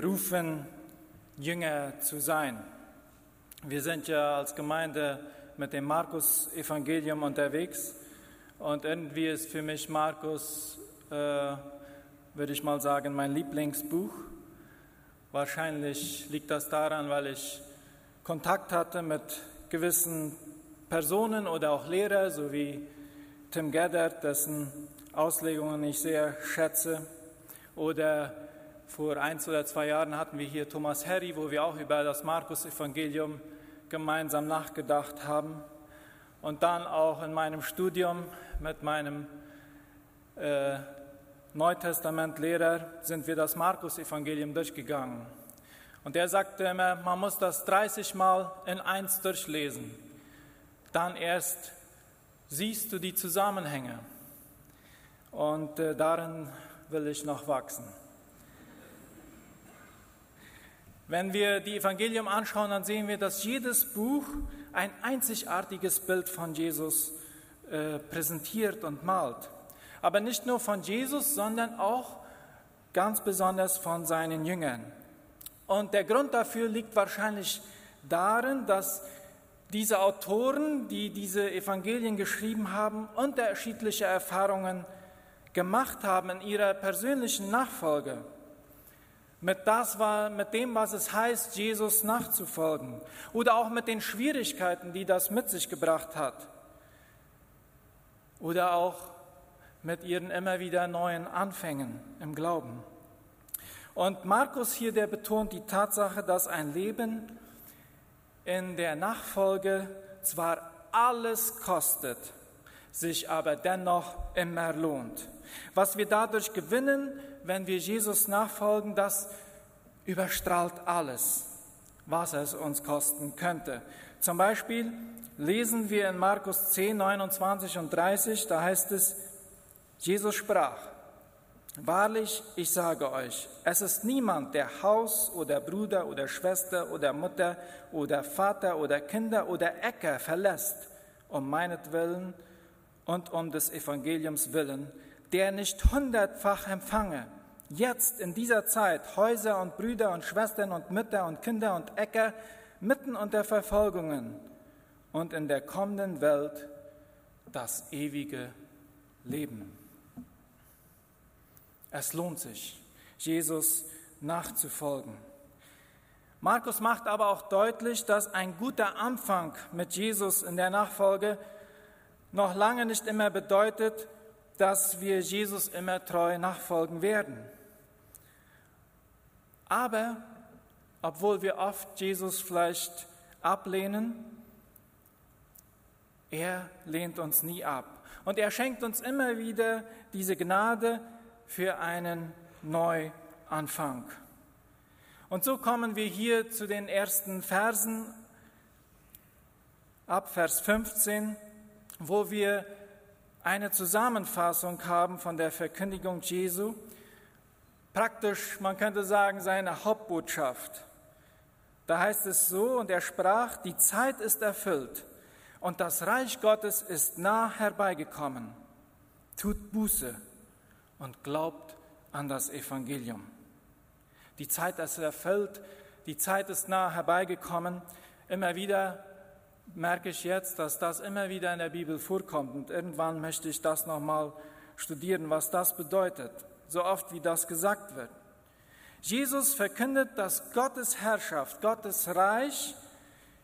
berufen, Jünger zu sein. Wir sind ja als Gemeinde mit dem Markus-Evangelium unterwegs und irgendwie ist für mich Markus, äh, würde ich mal sagen, mein Lieblingsbuch. Wahrscheinlich liegt das daran, weil ich Kontakt hatte mit gewissen Personen oder auch Lehrer, so wie Tim Geddert, dessen Auslegungen ich sehr schätze, oder vor eins oder zwei Jahren hatten wir hier Thomas Harry, wo wir auch über das Markus-Evangelium gemeinsam nachgedacht haben. Und dann auch in meinem Studium mit meinem äh, Neutestamentlehrer sind wir das Markus-Evangelium durchgegangen. Und er sagte immer, man muss das 30 Mal in eins durchlesen. Dann erst siehst du die Zusammenhänge. Und äh, darin will ich noch wachsen. Wenn wir die Evangelium anschauen, dann sehen wir, dass jedes Buch ein einzigartiges Bild von Jesus äh, präsentiert und malt. Aber nicht nur von Jesus, sondern auch ganz besonders von seinen Jüngern. Und der Grund dafür liegt wahrscheinlich darin, dass diese Autoren, die diese Evangelien geschrieben haben, unterschiedliche Erfahrungen gemacht haben in ihrer persönlichen Nachfolge mit, das, mit dem, was es heißt, Jesus nachzufolgen oder auch mit den Schwierigkeiten, die das mit sich gebracht hat oder auch mit ihren immer wieder neuen Anfängen im Glauben. Und Markus hier, der betont die Tatsache, dass ein Leben in der Nachfolge zwar alles kostet, sich aber dennoch immer lohnt. Was wir dadurch gewinnen, wenn wir Jesus nachfolgen, das überstrahlt alles, was es uns kosten könnte. Zum Beispiel lesen wir in Markus 10, 29 und 30, da heißt es, Jesus sprach, Wahrlich, ich sage euch, es ist niemand, der Haus oder Bruder oder Schwester oder Mutter oder Vater oder Kinder oder Äcker verlässt, um meinetwillen und um des Evangeliums willen, der nicht hundertfach empfange, jetzt in dieser Zeit Häuser und Brüder und Schwestern und Mütter und Kinder und Äcker mitten unter Verfolgungen und in der kommenden Welt das ewige Leben. Es lohnt sich, Jesus nachzufolgen. Markus macht aber auch deutlich, dass ein guter Anfang mit Jesus in der Nachfolge noch lange nicht immer bedeutet, dass wir Jesus immer treu nachfolgen werden. Aber obwohl wir oft Jesus vielleicht ablehnen, er lehnt uns nie ab. Und er schenkt uns immer wieder diese Gnade für einen Neuanfang. Und so kommen wir hier zu den ersten Versen ab Vers 15, wo wir eine Zusammenfassung haben von der Verkündigung Jesu. Praktisch, man könnte sagen, seine Hauptbotschaft. Da heißt es so, und er sprach, die Zeit ist erfüllt und das Reich Gottes ist nah herbeigekommen. Tut Buße und glaubt an das Evangelium. Die Zeit ist erfüllt, die Zeit ist nah herbeigekommen. Immer wieder merke ich jetzt, dass das immer wieder in der Bibel vorkommt. Und irgendwann möchte ich das nochmal studieren, was das bedeutet, so oft wie das gesagt wird. Jesus verkündet, dass Gottes Herrschaft, Gottes Reich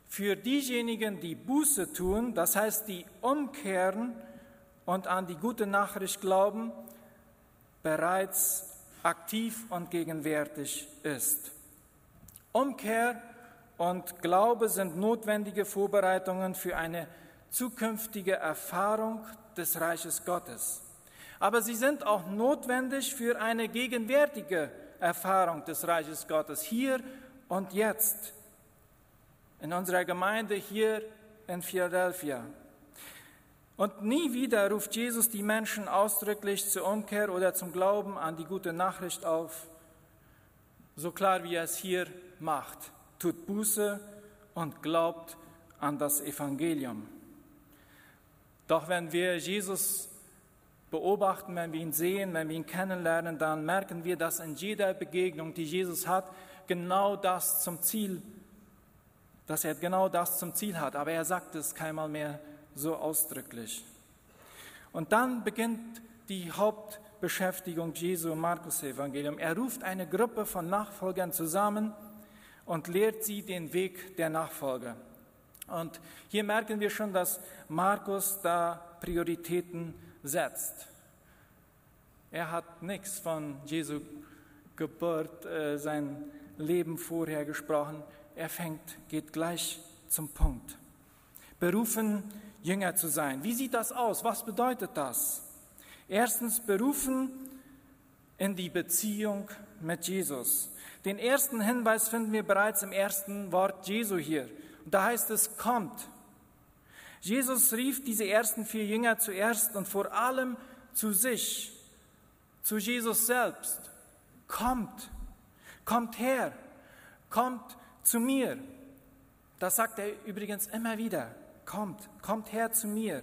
für diejenigen, die Buße tun, das heißt, die umkehren und an die gute Nachricht glauben, bereits aktiv und gegenwärtig ist. Umkehr und Glaube sind notwendige Vorbereitungen für eine zukünftige Erfahrung des Reiches Gottes. Aber sie sind auch notwendig für eine gegenwärtige Erfahrung des Reiches Gottes hier und jetzt. In unserer Gemeinde hier in Philadelphia. Und nie wieder ruft Jesus die Menschen ausdrücklich zur Umkehr oder zum Glauben an die gute Nachricht auf, so klar wie er es hier macht tut Buße und glaubt an das Evangelium. Doch wenn wir Jesus beobachten, wenn wir ihn sehen, wenn wir ihn kennenlernen, dann merken wir, dass in jeder Begegnung, die Jesus hat, genau das zum Ziel, dass er genau das zum Ziel hat. Aber er sagt es keinmal mehr so ausdrücklich. Und dann beginnt die Hauptbeschäftigung Jesu im Markus-Evangelium. Er ruft eine Gruppe von Nachfolgern zusammen und lehrt sie den Weg der Nachfolger. Und hier merken wir schon, dass Markus da Prioritäten setzt. Er hat nichts von Jesu Geburt, äh, sein Leben vorher gesprochen. Er fängt, geht gleich zum Punkt. Berufen, Jünger zu sein. Wie sieht das aus? Was bedeutet das? Erstens, berufen in die Beziehung mit Jesus. Den ersten Hinweis finden wir bereits im ersten Wort Jesu hier. Und da heißt es, kommt. Jesus rief diese ersten vier Jünger zuerst und vor allem zu sich, zu Jesus selbst. Kommt, kommt her, kommt zu mir. Das sagt er übrigens immer wieder. Kommt, kommt her zu mir.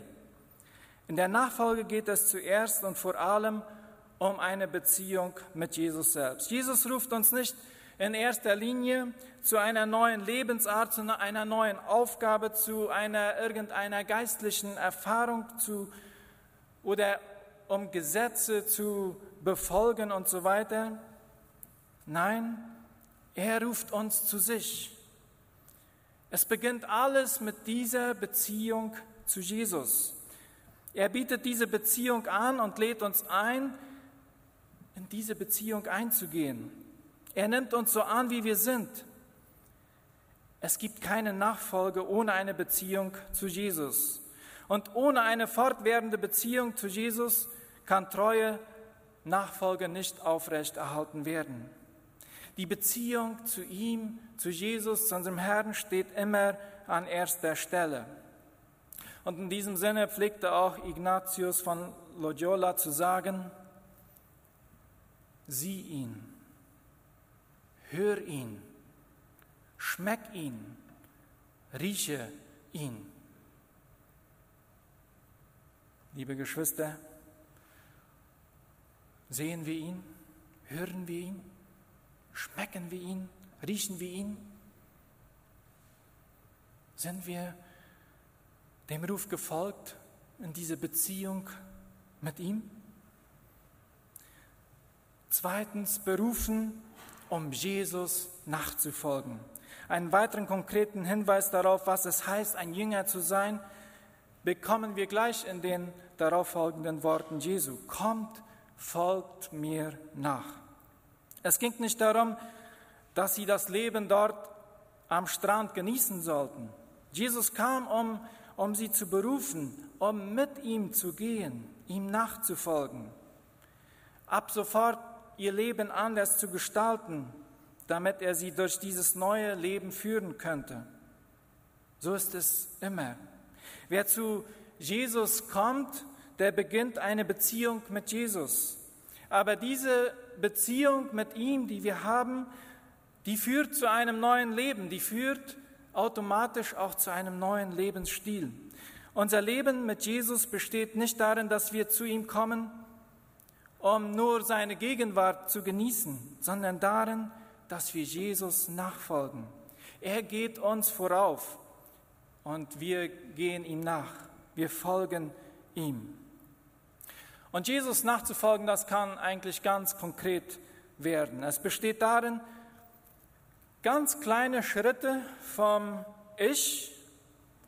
In der Nachfolge geht es zuerst und vor allem um eine Beziehung mit Jesus selbst. Jesus ruft uns nicht in erster Linie zu einer neuen Lebensart, zu einer neuen Aufgabe, zu einer irgendeiner geistlichen Erfahrung zu, oder um Gesetze zu befolgen und so weiter. Nein, er ruft uns zu sich. Es beginnt alles mit dieser Beziehung zu Jesus. Er bietet diese Beziehung an und lädt uns ein, in diese Beziehung einzugehen. Er nimmt uns so an, wie wir sind. Es gibt keine Nachfolge ohne eine Beziehung zu Jesus. Und ohne eine fortwährende Beziehung zu Jesus kann treue Nachfolge nicht aufrechterhalten werden. Die Beziehung zu ihm, zu Jesus, zu unserem Herrn steht immer an erster Stelle. Und in diesem Sinne pflegte auch Ignatius von Loyola zu sagen, sieh ihn hör ihn, schmeck ihn, rieche ihn. Liebe Geschwister, sehen wir ihn, hören wir ihn, schmecken wir ihn, riechen wir ihn? Sind wir dem Ruf gefolgt in diese Beziehung mit ihm? Zweitens, berufen um Jesus nachzufolgen. Einen weiteren konkreten Hinweis darauf, was es heißt, ein Jünger zu sein, bekommen wir gleich in den darauffolgenden Worten Jesu. Kommt, folgt mir nach. Es ging nicht darum, dass sie das Leben dort am Strand genießen sollten. Jesus kam, um, um sie zu berufen, um mit ihm zu gehen, ihm nachzufolgen. Ab sofort ihr Leben anders zu gestalten, damit er sie durch dieses neue Leben führen könnte. So ist es immer. Wer zu Jesus kommt, der beginnt eine Beziehung mit Jesus. Aber diese Beziehung mit ihm, die wir haben, die führt zu einem neuen Leben, die führt automatisch auch zu einem neuen Lebensstil. Unser Leben mit Jesus besteht nicht darin, dass wir zu ihm kommen, um nur seine Gegenwart zu genießen, sondern darin, dass wir Jesus nachfolgen. Er geht uns vorauf und wir gehen ihm nach. Wir folgen ihm. Und Jesus nachzufolgen, das kann eigentlich ganz konkret werden. Es besteht darin, ganz kleine Schritte vom Ich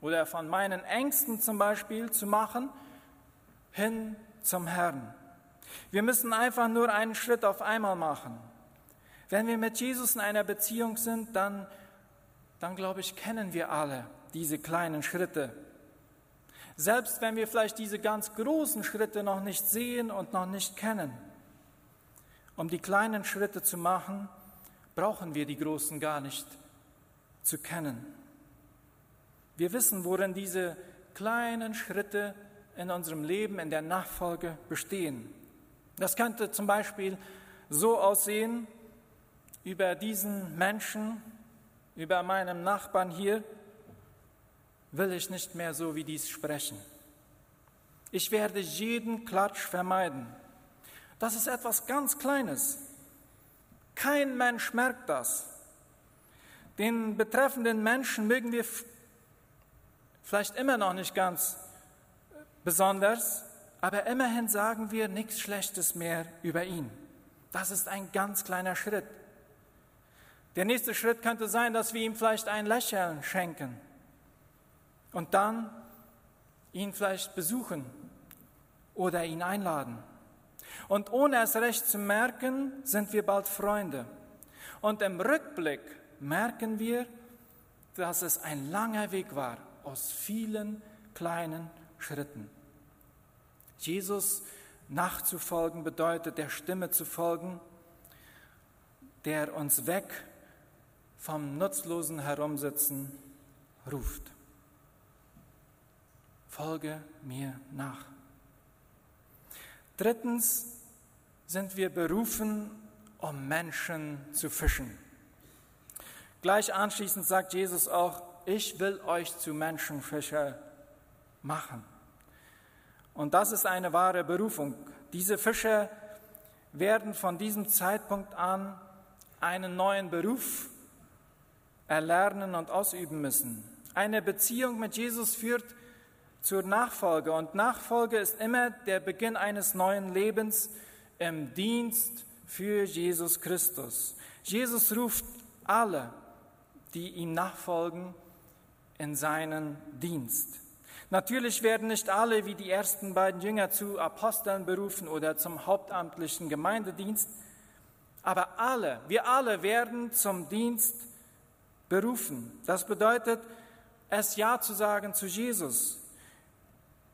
oder von meinen Ängsten zum Beispiel zu machen, hin zum Herrn. Wir müssen einfach nur einen Schritt auf einmal machen. Wenn wir mit Jesus in einer Beziehung sind, dann, dann glaube ich, kennen wir alle diese kleinen Schritte. Selbst wenn wir vielleicht diese ganz großen Schritte noch nicht sehen und noch nicht kennen. Um die kleinen Schritte zu machen, brauchen wir die großen gar nicht zu kennen. Wir wissen, worin diese kleinen Schritte in unserem Leben, in der Nachfolge bestehen. Das könnte zum Beispiel so aussehen, über diesen Menschen, über meinen Nachbarn hier, will ich nicht mehr so wie dies sprechen. Ich werde jeden Klatsch vermeiden. Das ist etwas ganz Kleines. Kein Mensch merkt das. Den betreffenden Menschen mögen wir vielleicht immer noch nicht ganz besonders, aber immerhin sagen wir nichts Schlechtes mehr über ihn. Das ist ein ganz kleiner Schritt. Der nächste Schritt könnte sein, dass wir ihm vielleicht ein Lächeln schenken und dann ihn vielleicht besuchen oder ihn einladen. Und ohne es recht zu merken, sind wir bald Freunde. Und im Rückblick merken wir, dass es ein langer Weg war aus vielen kleinen Schritten. Jesus nachzufolgen bedeutet, der Stimme zu folgen, der uns weg vom nutzlosen Herumsitzen ruft. Folge mir nach. Drittens sind wir berufen, um Menschen zu fischen. Gleich anschließend sagt Jesus auch, ich will euch zu Menschenfischer machen. Und das ist eine wahre Berufung. Diese Fischer werden von diesem Zeitpunkt an einen neuen Beruf erlernen und ausüben müssen. Eine Beziehung mit Jesus führt zur Nachfolge und Nachfolge ist immer der Beginn eines neuen Lebens im Dienst für Jesus Christus. Jesus ruft alle, die ihm nachfolgen, in seinen Dienst. Natürlich werden nicht alle wie die ersten beiden Jünger zu Aposteln berufen oder zum hauptamtlichen Gemeindedienst, aber alle, wir alle werden zum Dienst berufen. Das bedeutet, es Ja zu sagen zu Jesus.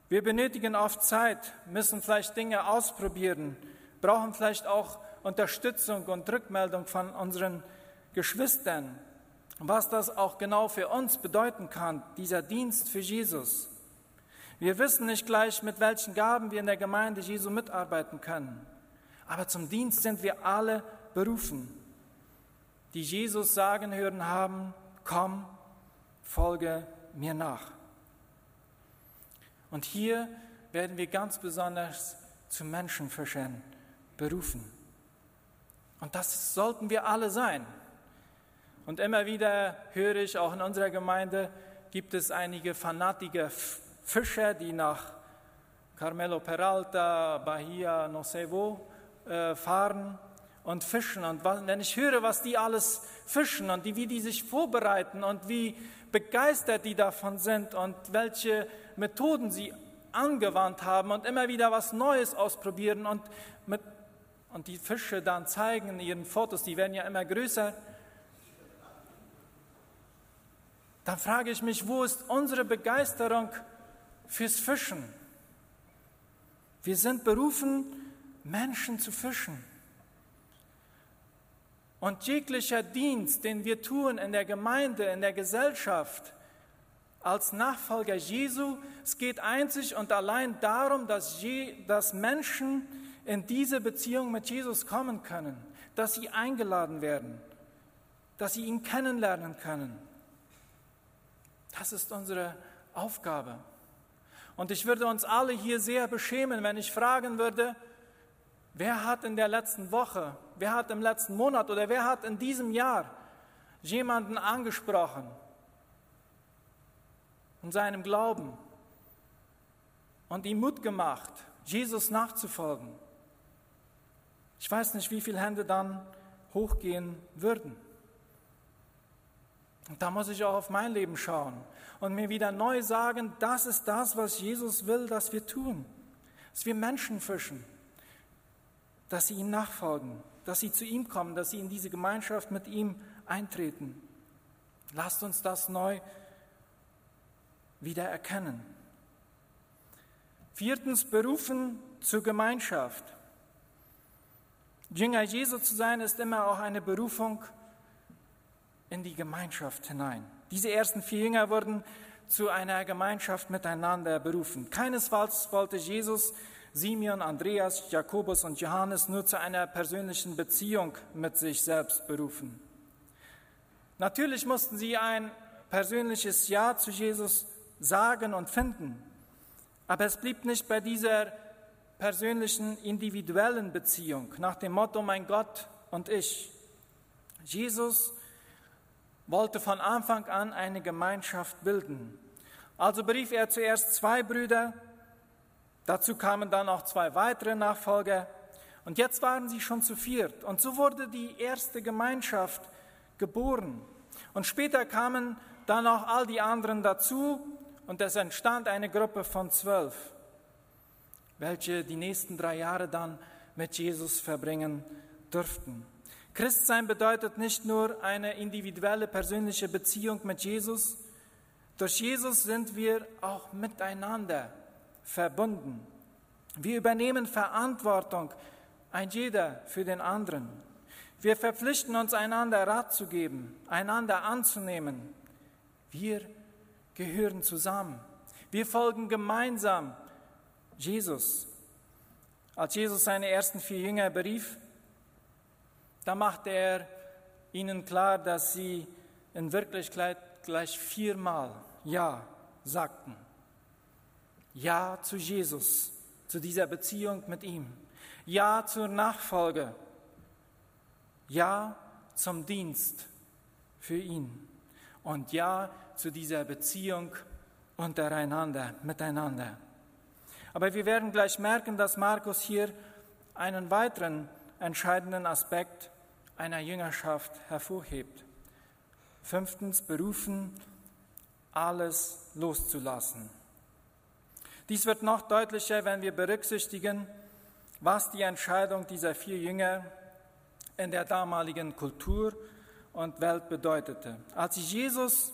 Wir benötigen oft Zeit, müssen vielleicht Dinge ausprobieren, brauchen vielleicht auch Unterstützung und Rückmeldung von unseren Geschwistern, was das auch genau für uns bedeuten kann, dieser Dienst für Jesus. Wir wissen nicht gleich, mit welchen Gaben wir in der Gemeinde Jesu mitarbeiten können. Aber zum Dienst sind wir alle berufen, die Jesus sagen hören haben, komm, folge mir nach. Und hier werden wir ganz besonders zu Menschenfischern berufen. Und das sollten wir alle sein. Und immer wieder höre ich, auch in unserer Gemeinde gibt es einige fanatische Fischer, die nach Carmelo Peralta, Bahia, no sé wo, äh, fahren und fischen. Und wenn ich höre, was die alles fischen und die, wie die sich vorbereiten und wie begeistert die davon sind und welche Methoden sie angewandt haben und immer wieder was Neues ausprobieren und, mit, und die Fische dann zeigen in ihren Fotos, die werden ja immer größer, dann frage ich mich, wo ist unsere Begeisterung fürs Fischen. Wir sind berufen, Menschen zu fischen. Und jeglicher Dienst, den wir tun in der Gemeinde, in der Gesellschaft, als Nachfolger Jesu, es geht einzig und allein darum, dass, Je, dass Menschen in diese Beziehung mit Jesus kommen können, dass sie eingeladen werden, dass sie ihn kennenlernen können. Das ist unsere Aufgabe. Und ich würde uns alle hier sehr beschämen, wenn ich fragen würde, wer hat in der letzten Woche, wer hat im letzten Monat oder wer hat in diesem Jahr jemanden angesprochen in seinem Glauben und ihm Mut gemacht, Jesus nachzufolgen. Ich weiß nicht, wie viele Hände dann hochgehen würden. Und da muss ich auch auf mein Leben schauen und mir wieder neu sagen, das ist das, was Jesus will, dass wir tun. Dass wir Menschen fischen, dass sie ihm nachfolgen, dass sie zu ihm kommen, dass sie in diese Gemeinschaft mit ihm eintreten. Lasst uns das neu wieder erkennen. Viertens, berufen zur Gemeinschaft. Jünger Jesu zu sein, ist immer auch eine Berufung in die Gemeinschaft hinein. Diese ersten vier Jünger wurden zu einer Gemeinschaft miteinander berufen. Keinesfalls wollte Jesus Simeon, Andreas, Jakobus und Johannes nur zu einer persönlichen Beziehung mit sich selbst berufen. Natürlich mussten sie ein persönliches Ja zu Jesus sagen und finden. Aber es blieb nicht bei dieser persönlichen, individuellen Beziehung nach dem Motto mein Gott und ich. Jesus wollte von Anfang an eine Gemeinschaft bilden. Also berief er zuerst zwei Brüder, dazu kamen dann auch zwei weitere Nachfolger und jetzt waren sie schon zu viert. Und so wurde die erste Gemeinschaft geboren. Und später kamen dann auch all die anderen dazu und es entstand eine Gruppe von zwölf, welche die nächsten drei Jahre dann mit Jesus verbringen durften. Christsein bedeutet nicht nur eine individuelle persönliche Beziehung mit Jesus, durch Jesus sind wir auch miteinander verbunden. Wir übernehmen Verantwortung, ein jeder für den anderen. Wir verpflichten uns, einander Rat zu geben, einander anzunehmen. Wir gehören zusammen. Wir folgen gemeinsam Jesus. Als Jesus seine ersten vier Jünger berief, da machte er ihnen klar, dass sie in Wirklichkeit gleich viermal Ja sagten. Ja zu Jesus, zu dieser Beziehung mit ihm. Ja zur Nachfolge. Ja zum Dienst für ihn. Und Ja zu dieser Beziehung untereinander, miteinander. Aber wir werden gleich merken, dass Markus hier einen weiteren entscheidenden Aspekt einer Jüngerschaft hervorhebt. Fünftens, berufen, alles loszulassen. Dies wird noch deutlicher, wenn wir berücksichtigen, was die Entscheidung dieser vier Jünger in der damaligen Kultur und Welt bedeutete. Als Jesus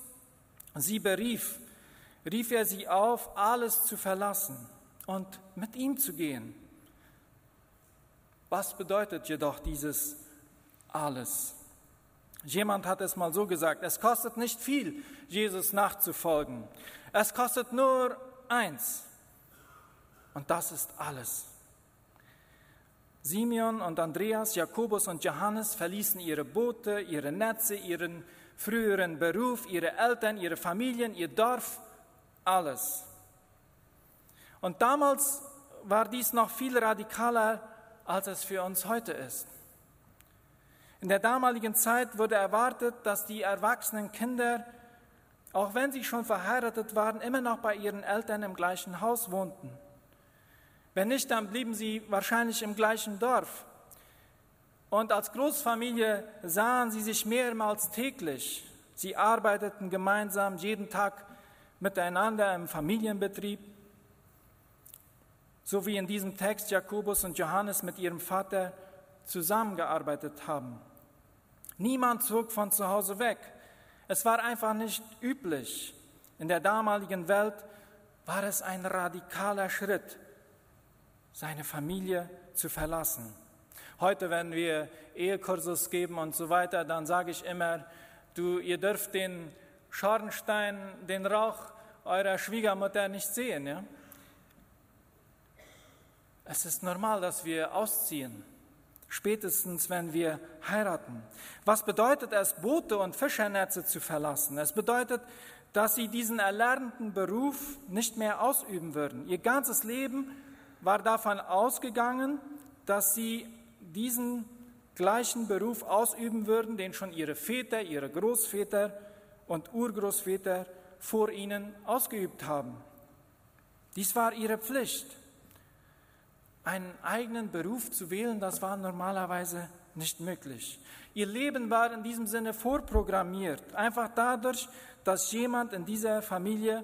sie berief, rief er sie auf, alles zu verlassen und mit ihm zu gehen. Was bedeutet jedoch dieses alles? Jemand hat es mal so gesagt, es kostet nicht viel, Jesus nachzufolgen. Es kostet nur eins. Und das ist alles. Simeon und Andreas, Jakobus und Johannes verließen ihre Boote, ihre Netze, ihren früheren Beruf, ihre Eltern, ihre Familien, ihr Dorf, alles. Und damals war dies noch viel radikaler, als es für uns heute ist. In der damaligen Zeit wurde erwartet, dass die erwachsenen Kinder, auch wenn sie schon verheiratet waren, immer noch bei ihren Eltern im gleichen Haus wohnten. Wenn nicht, dann blieben sie wahrscheinlich im gleichen Dorf. Und als Großfamilie sahen sie sich mehrmals täglich. Sie arbeiteten gemeinsam jeden Tag miteinander im Familienbetrieb. So wie in diesem Text Jakobus und Johannes mit ihrem Vater zusammengearbeitet haben. Niemand zog von zu Hause weg. Es war einfach nicht üblich. In der damaligen Welt war es ein radikaler Schritt, seine Familie zu verlassen. Heute, wenn wir Ehekursus geben und so weiter, dann sage ich immer, du, ihr dürft den Schornstein, den Rauch eurer Schwiegermutter nicht sehen. Ja? Es ist normal, dass wir ausziehen spätestens wenn wir heiraten. Was bedeutet es, Boote und Fischernetze zu verlassen? Es bedeutet, dass sie diesen erlernten Beruf nicht mehr ausüben würden. Ihr ganzes Leben war davon ausgegangen, dass sie diesen gleichen Beruf ausüben würden, den schon ihre Väter, ihre Großväter und Urgroßväter vor ihnen ausgeübt haben. Dies war ihre Pflicht einen eigenen Beruf zu wählen, das war normalerweise nicht möglich. Ihr Leben war in diesem Sinne vorprogrammiert, einfach dadurch, dass jemand in dieser Familie,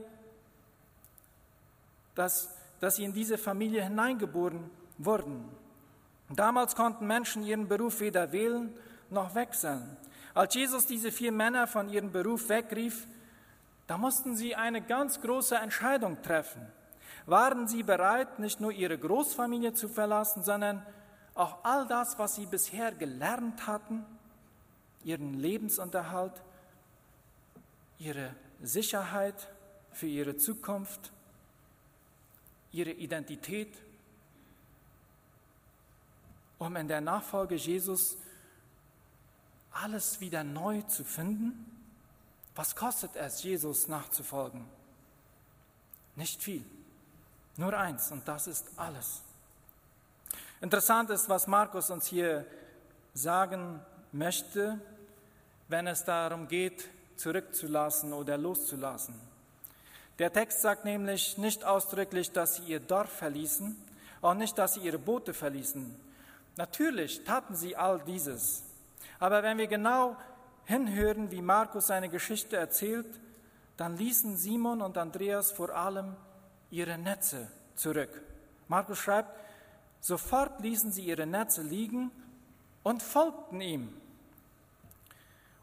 dass, dass sie in diese Familie hineingeboren wurden. Damals konnten Menschen ihren Beruf weder wählen noch wechseln. Als Jesus diese vier Männer von ihrem Beruf wegrief, da mussten sie eine ganz große Entscheidung treffen waren sie bereit, nicht nur ihre Großfamilie zu verlassen, sondern auch all das, was sie bisher gelernt hatten, ihren Lebensunterhalt, ihre Sicherheit für ihre Zukunft, ihre Identität, um in der Nachfolge Jesus alles wieder neu zu finden? Was kostet es, Jesus nachzufolgen? Nicht viel. Nur eins und das ist alles. Interessant ist, was Markus uns hier sagen möchte, wenn es darum geht, zurückzulassen oder loszulassen. Der Text sagt nämlich nicht ausdrücklich, dass sie ihr Dorf verließen, auch nicht, dass sie ihre Boote verließen. Natürlich taten sie all dieses. Aber wenn wir genau hinhören, wie Markus seine Geschichte erzählt, dann ließen Simon und Andreas vor allem ihre Netze zurück. Markus schreibt, sofort ließen sie ihre Netze liegen und folgten ihm.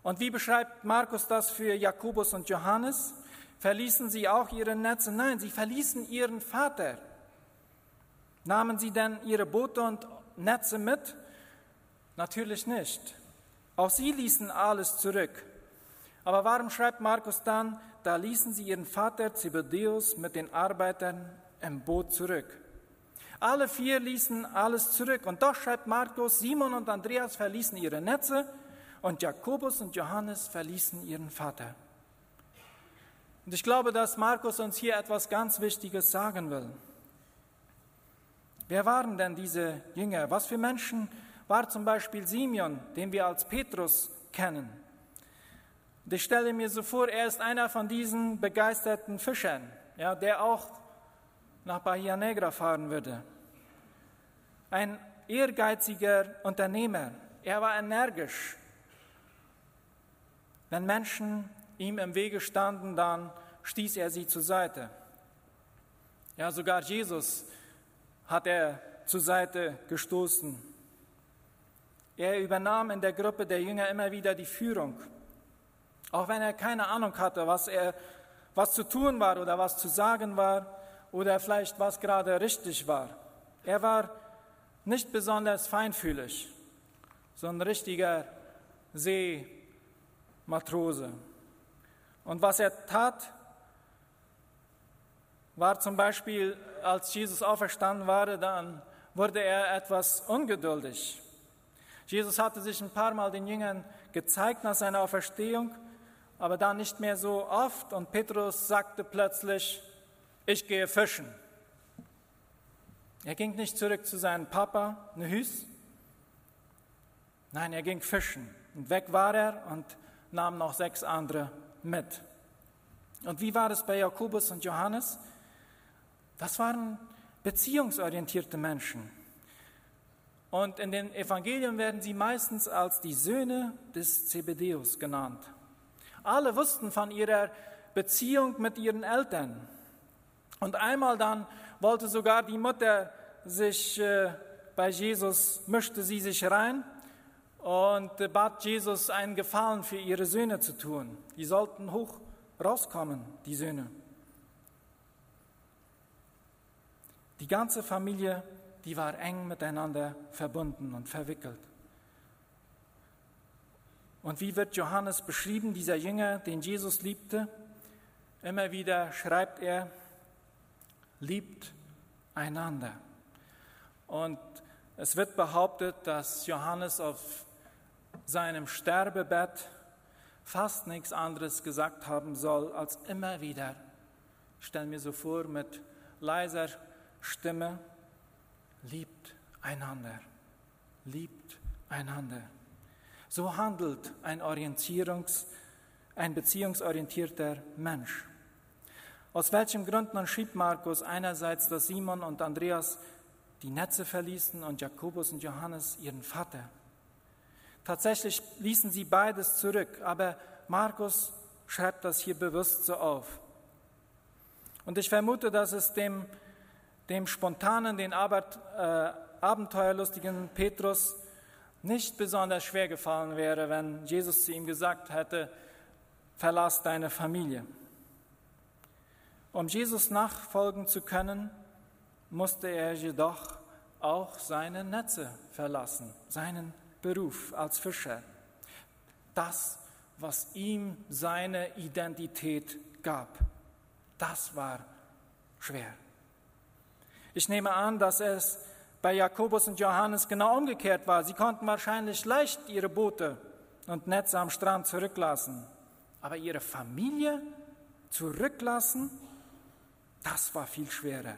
Und wie beschreibt Markus das für Jakobus und Johannes? Verließen sie auch ihre Netze? Nein, sie verließen ihren Vater. Nahmen sie denn ihre Boote und Netze mit? Natürlich nicht. Auch sie ließen alles zurück. Aber warum schreibt Markus dann, da ließen sie ihren Vater Zebedeus mit den Arbeitern im Boot zurück? Alle vier ließen alles zurück. Und doch schreibt Markus, Simon und Andreas verließen ihre Netze und Jakobus und Johannes verließen ihren Vater. Und ich glaube, dass Markus uns hier etwas ganz Wichtiges sagen will. Wer waren denn diese Jünger? Was für Menschen war zum Beispiel Simeon, den wir als Petrus kennen? Und ich stelle mir so vor, er ist einer von diesen begeisterten Fischern, ja, der auch nach Bahia Negra fahren würde. Ein ehrgeiziger Unternehmer. Er war energisch. Wenn Menschen ihm im Wege standen, dann stieß er sie zur Seite. Ja, sogar Jesus hat er zur Seite gestoßen. Er übernahm in der Gruppe der Jünger immer wieder die Führung, auch wenn er keine Ahnung hatte, was, er, was zu tun war oder was zu sagen war oder vielleicht was gerade richtig war. Er war nicht besonders feinfühlig, so ein richtiger Seematrose. Und was er tat, war zum Beispiel, als Jesus auferstanden war, dann wurde er etwas ungeduldig. Jesus hatte sich ein paar Mal den Jüngern gezeigt nach seiner Auferstehung, aber dann nicht mehr so oft. Und Petrus sagte plötzlich, ich gehe fischen. Er ging nicht zurück zu seinem Papa, Nehus. Nein, er ging fischen. Und weg war er und nahm noch sechs andere mit. Und wie war es bei Jakobus und Johannes? Das waren beziehungsorientierte Menschen. Und in den Evangelien werden sie meistens als die Söhne des Zebedeus genannt. Alle wussten von ihrer Beziehung mit ihren Eltern. Und einmal dann wollte sogar die Mutter sich äh, bei Jesus, mischte sie sich rein und bat Jesus einen Gefallen für ihre Söhne zu tun. Die sollten hoch rauskommen, die Söhne. Die ganze Familie, die war eng miteinander verbunden und verwickelt. Und wie wird Johannes beschrieben, dieser Jünger, den Jesus liebte? Immer wieder schreibt er, liebt einander. Und es wird behauptet, dass Johannes auf seinem Sterbebett fast nichts anderes gesagt haben soll, als immer wieder, ich stelle mir so vor, mit leiser Stimme, liebt einander, liebt einander. So handelt ein Orientierungs-, ein beziehungsorientierter Mensch. Aus welchem Grund nun schrieb Markus einerseits, dass Simon und Andreas die Netze verließen und Jakobus und Johannes ihren Vater? Tatsächlich ließen sie beides zurück, aber Markus schreibt das hier bewusst so auf. Und ich vermute, dass es dem dem spontanen, den äh, abenteuerlustigen Petrus nicht besonders schwer gefallen wäre, wenn Jesus zu ihm gesagt hätte, verlass deine Familie. Um Jesus nachfolgen zu können, musste er jedoch auch seine Netze verlassen, seinen Beruf als Fischer. Das, was ihm seine Identität gab, das war schwer. Ich nehme an, dass es bei Jakobus und Johannes genau umgekehrt war. Sie konnten wahrscheinlich leicht ihre Boote und Netze am Strand zurücklassen. Aber ihre Familie zurücklassen, das war viel schwerer.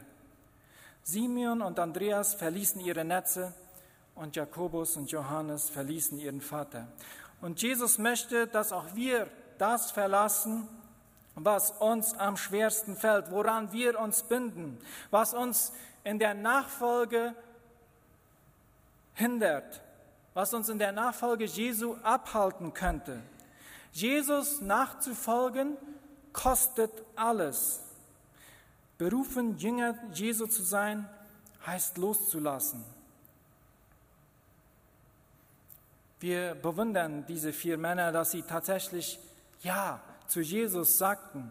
Simeon und Andreas verließen ihre Netze und Jakobus und Johannes verließen ihren Vater. Und Jesus möchte, dass auch wir das verlassen, was uns am schwersten fällt, woran wir uns binden, was uns in der Nachfolge hindert, was uns in der Nachfolge Jesu abhalten könnte. Jesus nachzufolgen kostet alles. Berufen, Jünger Jesu zu sein, heißt loszulassen. Wir bewundern diese vier Männer, dass sie tatsächlich Ja zu Jesus sagten.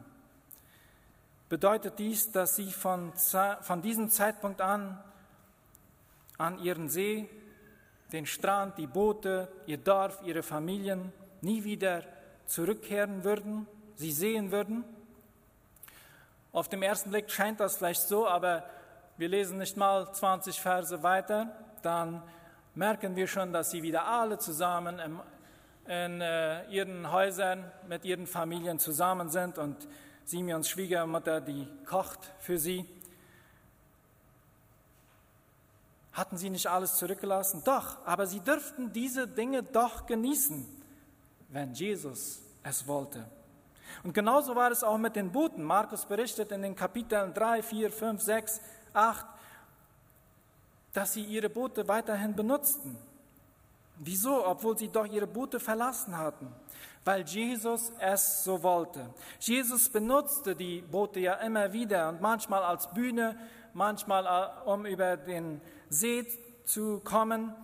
Bedeutet dies, dass sie von, von diesem Zeitpunkt an an ihren See, den Strand, die Boote, ihr Dorf, ihre Familien nie wieder zurückkehren würden, sie sehen würden? Auf den ersten Blick scheint das vielleicht so, aber wir lesen nicht mal 20 Verse weiter, dann merken wir schon, dass sie wieder alle zusammen im, in äh, ihren Häusern mit ihren Familien zusammen sind und Simeons Schwiegermutter, die kocht für sie. Hatten sie nicht alles zurückgelassen? Doch, aber sie dürften diese Dinge doch genießen, wenn Jesus es wollte. Und genauso war es auch mit den Booten. Markus berichtet in den Kapiteln 3, 4, 5, 6, 8, dass sie ihre Boote weiterhin benutzten. Wieso? Obwohl sie doch ihre Boote verlassen hatten. Weil Jesus es so wollte. Jesus benutzte die Boote ja immer wieder und manchmal als Bühne, manchmal äh, um über den See zu kommen,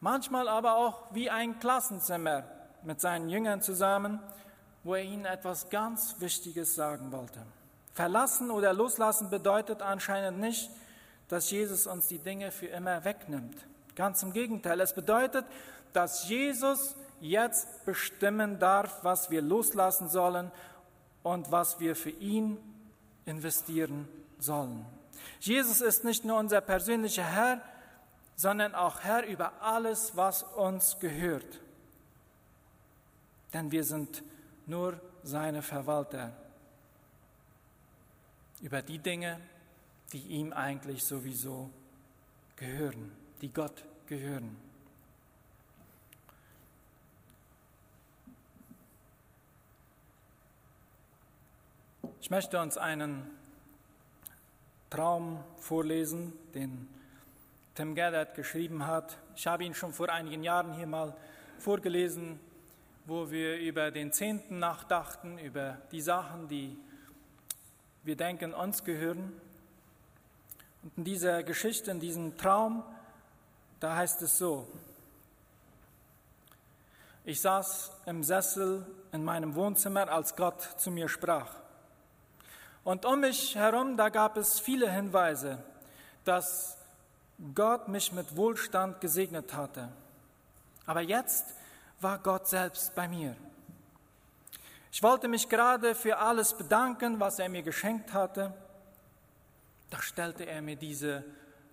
manchmal aber auch wie ein Klassenzimmer mit seinen Jüngern zusammen wo er ihnen etwas ganz Wichtiges sagen wollte. Verlassen oder loslassen bedeutet anscheinend nicht, dass Jesus uns die Dinge für immer wegnimmt. Ganz im Gegenteil, es bedeutet, dass Jesus jetzt bestimmen darf, was wir loslassen sollen und was wir für ihn investieren sollen. Jesus ist nicht nur unser persönlicher Herr, sondern auch Herr über alles, was uns gehört. Denn wir sind nur seine Verwalter über die Dinge, die ihm eigentlich sowieso gehören, die Gott gehören. Ich möchte uns einen Traum vorlesen, den Tim Gerdert geschrieben hat. Ich habe ihn schon vor einigen Jahren hier mal vorgelesen wo wir über den Zehnten nachdachten, über die Sachen, die wir denken uns gehören. Und in dieser Geschichte, in diesem Traum, da heißt es so, ich saß im Sessel in meinem Wohnzimmer, als Gott zu mir sprach. Und um mich herum, da gab es viele Hinweise, dass Gott mich mit Wohlstand gesegnet hatte. Aber jetzt war Gott selbst bei mir. Ich wollte mich gerade für alles bedanken, was er mir geschenkt hatte. Da stellte er mir diese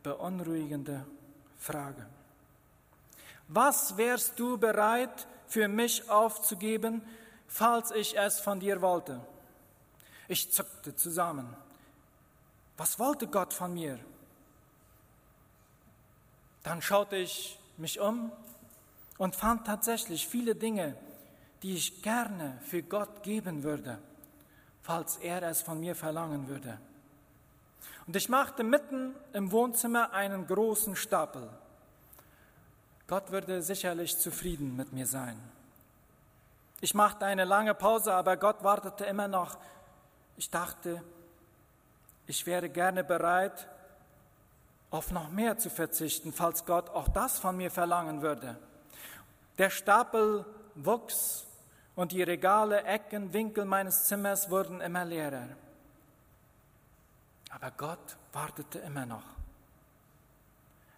beunruhigende Frage. Was wärst du bereit für mich aufzugeben, falls ich es von dir wollte? Ich zuckte zusammen. Was wollte Gott von mir? Dann schaute ich mich um und fand tatsächlich viele Dinge, die ich gerne für Gott geben würde, falls er es von mir verlangen würde. Und ich machte mitten im Wohnzimmer einen großen Stapel. Gott würde sicherlich zufrieden mit mir sein. Ich machte eine lange Pause, aber Gott wartete immer noch. Ich dachte, ich wäre gerne bereit, auf noch mehr zu verzichten, falls Gott auch das von mir verlangen würde. Der Stapel wuchs und die Regale, Ecken, Winkel meines Zimmers wurden immer leerer. Aber Gott wartete immer noch.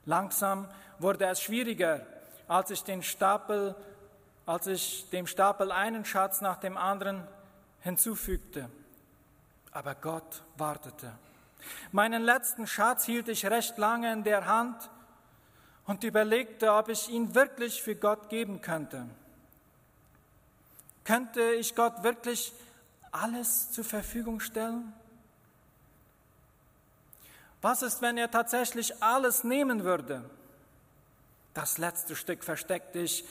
Langsam wurde es schwieriger, als ich den Stapel, als ich dem Stapel einen Schatz nach dem anderen hinzufügte. Aber Gott wartete. Meinen letzten Schatz hielt ich recht lange in der Hand und überlegte, ob ich ihn wirklich für Gott geben könnte. Könnte ich Gott wirklich alles zur Verfügung stellen? Was ist, wenn er tatsächlich alles nehmen würde? Das letzte Stück versteckte ich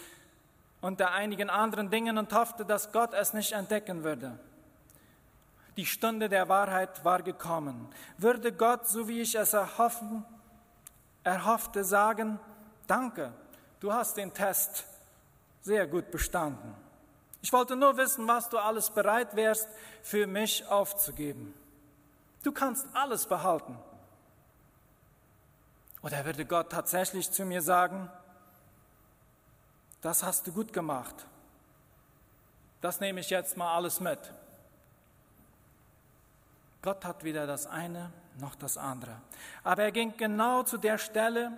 unter einigen anderen Dingen und hoffte, dass Gott es nicht entdecken würde. Die Stunde der Wahrheit war gekommen. Würde Gott, so wie ich es erhoffen, erhoffte, sagen, danke, du hast den Test sehr gut bestanden. Ich wollte nur wissen, was du alles bereit wärst, für mich aufzugeben. Du kannst alles behalten. Oder würde Gott tatsächlich zu mir sagen, das hast du gut gemacht. Das nehme ich jetzt mal alles mit. Gott hat weder das eine noch das andere. Aber er ging genau zu der Stelle,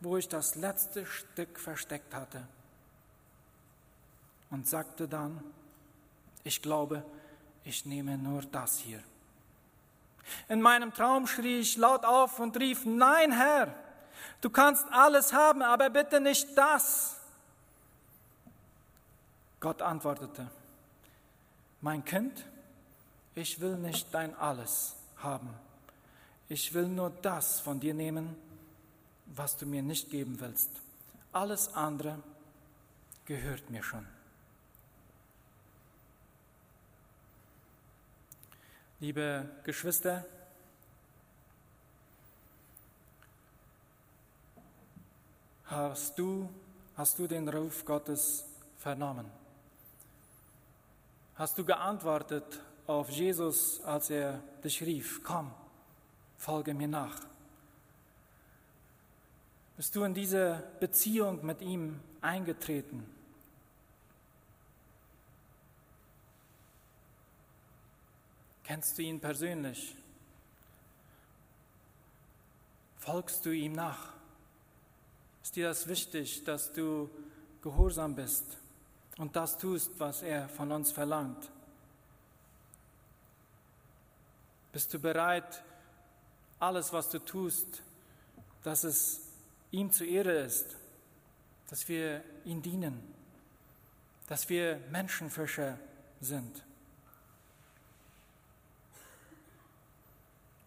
wo ich das letzte Stück versteckt hatte. Und sagte dann, ich glaube, ich nehme nur das hier. In meinem Traum schrie ich laut auf und rief, nein Herr, du kannst alles haben, aber bitte nicht das. Gott antwortete, mein Kind, ich will nicht dein alles haben. Ich will nur das von dir nehmen, was du mir nicht geben willst. Alles andere gehört mir schon. Liebe Geschwister, hast du, hast du den Ruf Gottes vernommen? Hast du geantwortet auf Jesus, als er dich rief, komm, folge mir nach? Bist du in diese Beziehung mit ihm eingetreten? Kennst du ihn persönlich? Folgst du ihm nach? Ist dir das wichtig, dass du gehorsam bist und das tust, was er von uns verlangt? Bist du bereit, alles, was du tust, dass es ihm zu Ehre ist, dass wir ihm dienen, dass wir Menschenfischer sind?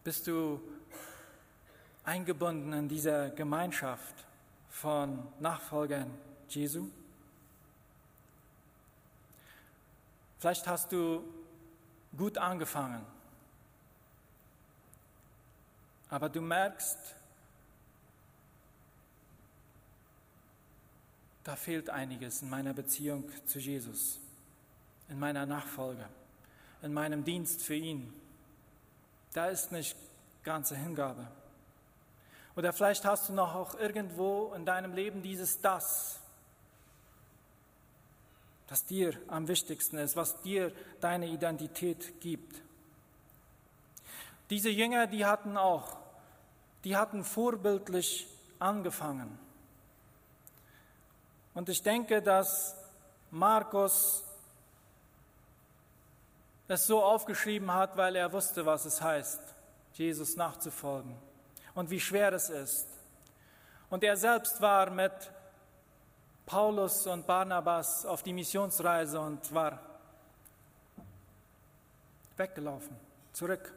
Bist du eingebunden in dieser Gemeinschaft von Nachfolgern Jesu? Vielleicht hast du gut angefangen, aber du merkst, da fehlt einiges in meiner Beziehung zu Jesus, in meiner Nachfolge, in meinem Dienst für ihn. Da ist nicht ganze Hingabe. Oder vielleicht hast du noch auch irgendwo in deinem Leben dieses Das, das dir am wichtigsten ist, was dir deine Identität gibt. Diese Jünger, die hatten auch, die hatten vorbildlich angefangen. Und ich denke, dass Markus es so aufgeschrieben hat, weil er wusste, was es heißt, Jesus nachzufolgen und wie schwer es ist. Und er selbst war mit Paulus und Barnabas auf die Missionsreise und war weggelaufen, zurück.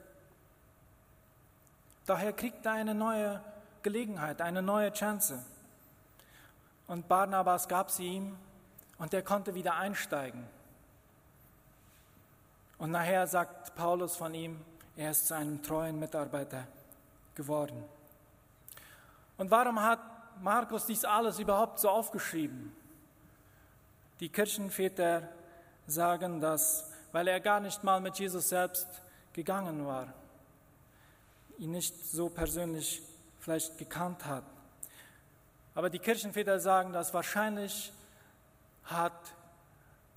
Daher kriegt er eine neue Gelegenheit, eine neue Chance. Und Barnabas gab sie ihm und er konnte wieder einsteigen. Und nachher sagt Paulus von ihm, er ist zu einem treuen Mitarbeiter geworden. Und warum hat Markus dies alles überhaupt so aufgeschrieben? Die Kirchenväter sagen das, weil er gar nicht mal mit Jesus selbst gegangen war, ihn nicht so persönlich vielleicht gekannt hat. Aber die Kirchenväter sagen, dass wahrscheinlich hat,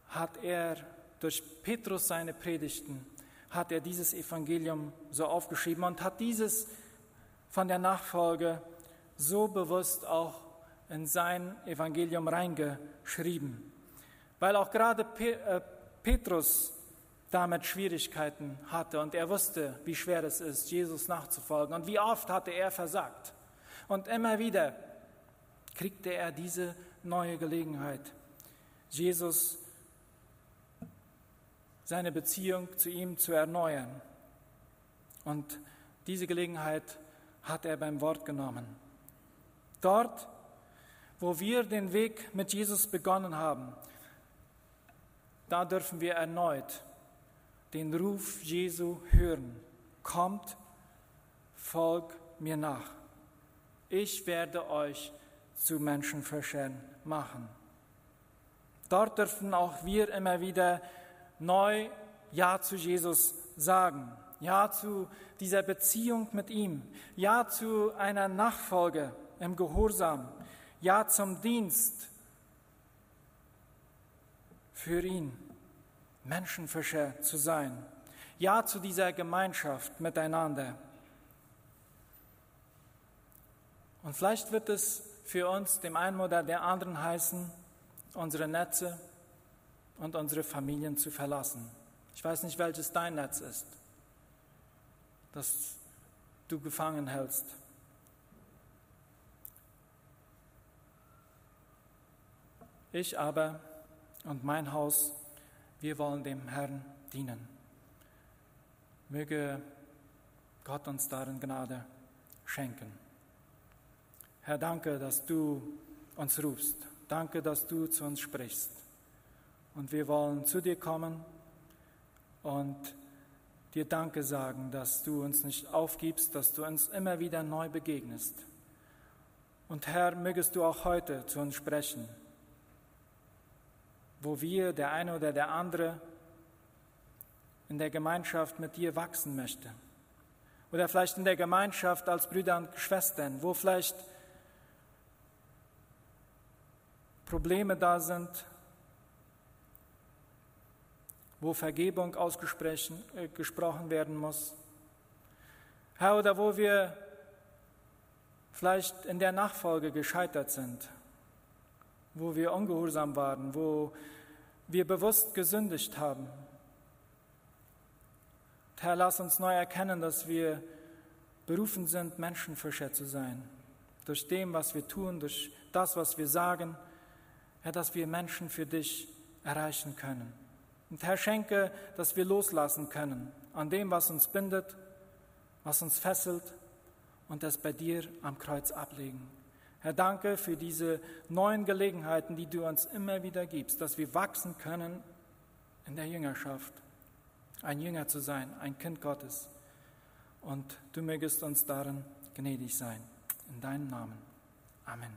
hat er durch Petrus seine Predigten hat er dieses Evangelium so aufgeschrieben und hat dieses von der Nachfolge so bewusst auch in sein Evangelium reingeschrieben. Weil auch gerade äh, Petrus damit Schwierigkeiten hatte und er wusste, wie schwer es ist, Jesus nachzufolgen und wie oft hatte er versagt. Und immer wieder kriegte er diese neue Gelegenheit, Jesus seine Beziehung zu ihm zu erneuern. Und diese Gelegenheit hat er beim Wort genommen. Dort, wo wir den Weg mit Jesus begonnen haben, da dürfen wir erneut den Ruf Jesu hören. Kommt, folg mir nach. Ich werde euch zu Menschenfischern machen. Dort dürfen auch wir immer wieder neu Ja zu Jesus sagen. Ja zu dieser Beziehung mit ihm. Ja zu einer Nachfolge im Gehorsam. Ja zum Dienst für ihn, Menschenfischer zu sein. Ja zu dieser Gemeinschaft miteinander. Und vielleicht wird es für uns, dem einen oder der anderen heißen, unsere Netze und unsere Familien zu verlassen. Ich weiß nicht, welches dein Netz ist, das du gefangen hältst. Ich aber und mein Haus, wir wollen dem Herrn dienen. Möge Gott uns darin Gnade schenken. Herr, danke, dass du uns rufst. Danke, dass du zu uns sprichst. Und wir wollen zu dir kommen und dir Danke sagen, dass du uns nicht aufgibst, dass du uns immer wieder neu begegnest. Und Herr, mögest du auch heute zu uns sprechen, wo wir, der eine oder der andere, in der Gemeinschaft mit dir wachsen möchte. Oder vielleicht in der Gemeinschaft als Brüder und Schwestern, wo vielleicht Probleme da sind, wo Vergebung ausgesprochen äh, werden muss. Herr, oder wo wir vielleicht in der Nachfolge gescheitert sind, wo wir ungehorsam waren, wo wir bewusst gesündigt haben. Herr, lass uns neu erkennen, dass wir berufen sind, Menschenfischer zu sein. Durch dem, was wir tun, durch das, was wir sagen, Herr, dass wir Menschen für dich erreichen können. Und Herr, schenke, dass wir loslassen können an dem, was uns bindet, was uns fesselt und das bei dir am Kreuz ablegen. Herr, danke für diese neuen Gelegenheiten, die du uns immer wieder gibst, dass wir wachsen können in der Jüngerschaft, ein Jünger zu sein, ein Kind Gottes. Und du mögest uns darin gnädig sein. In deinem Namen. Amen.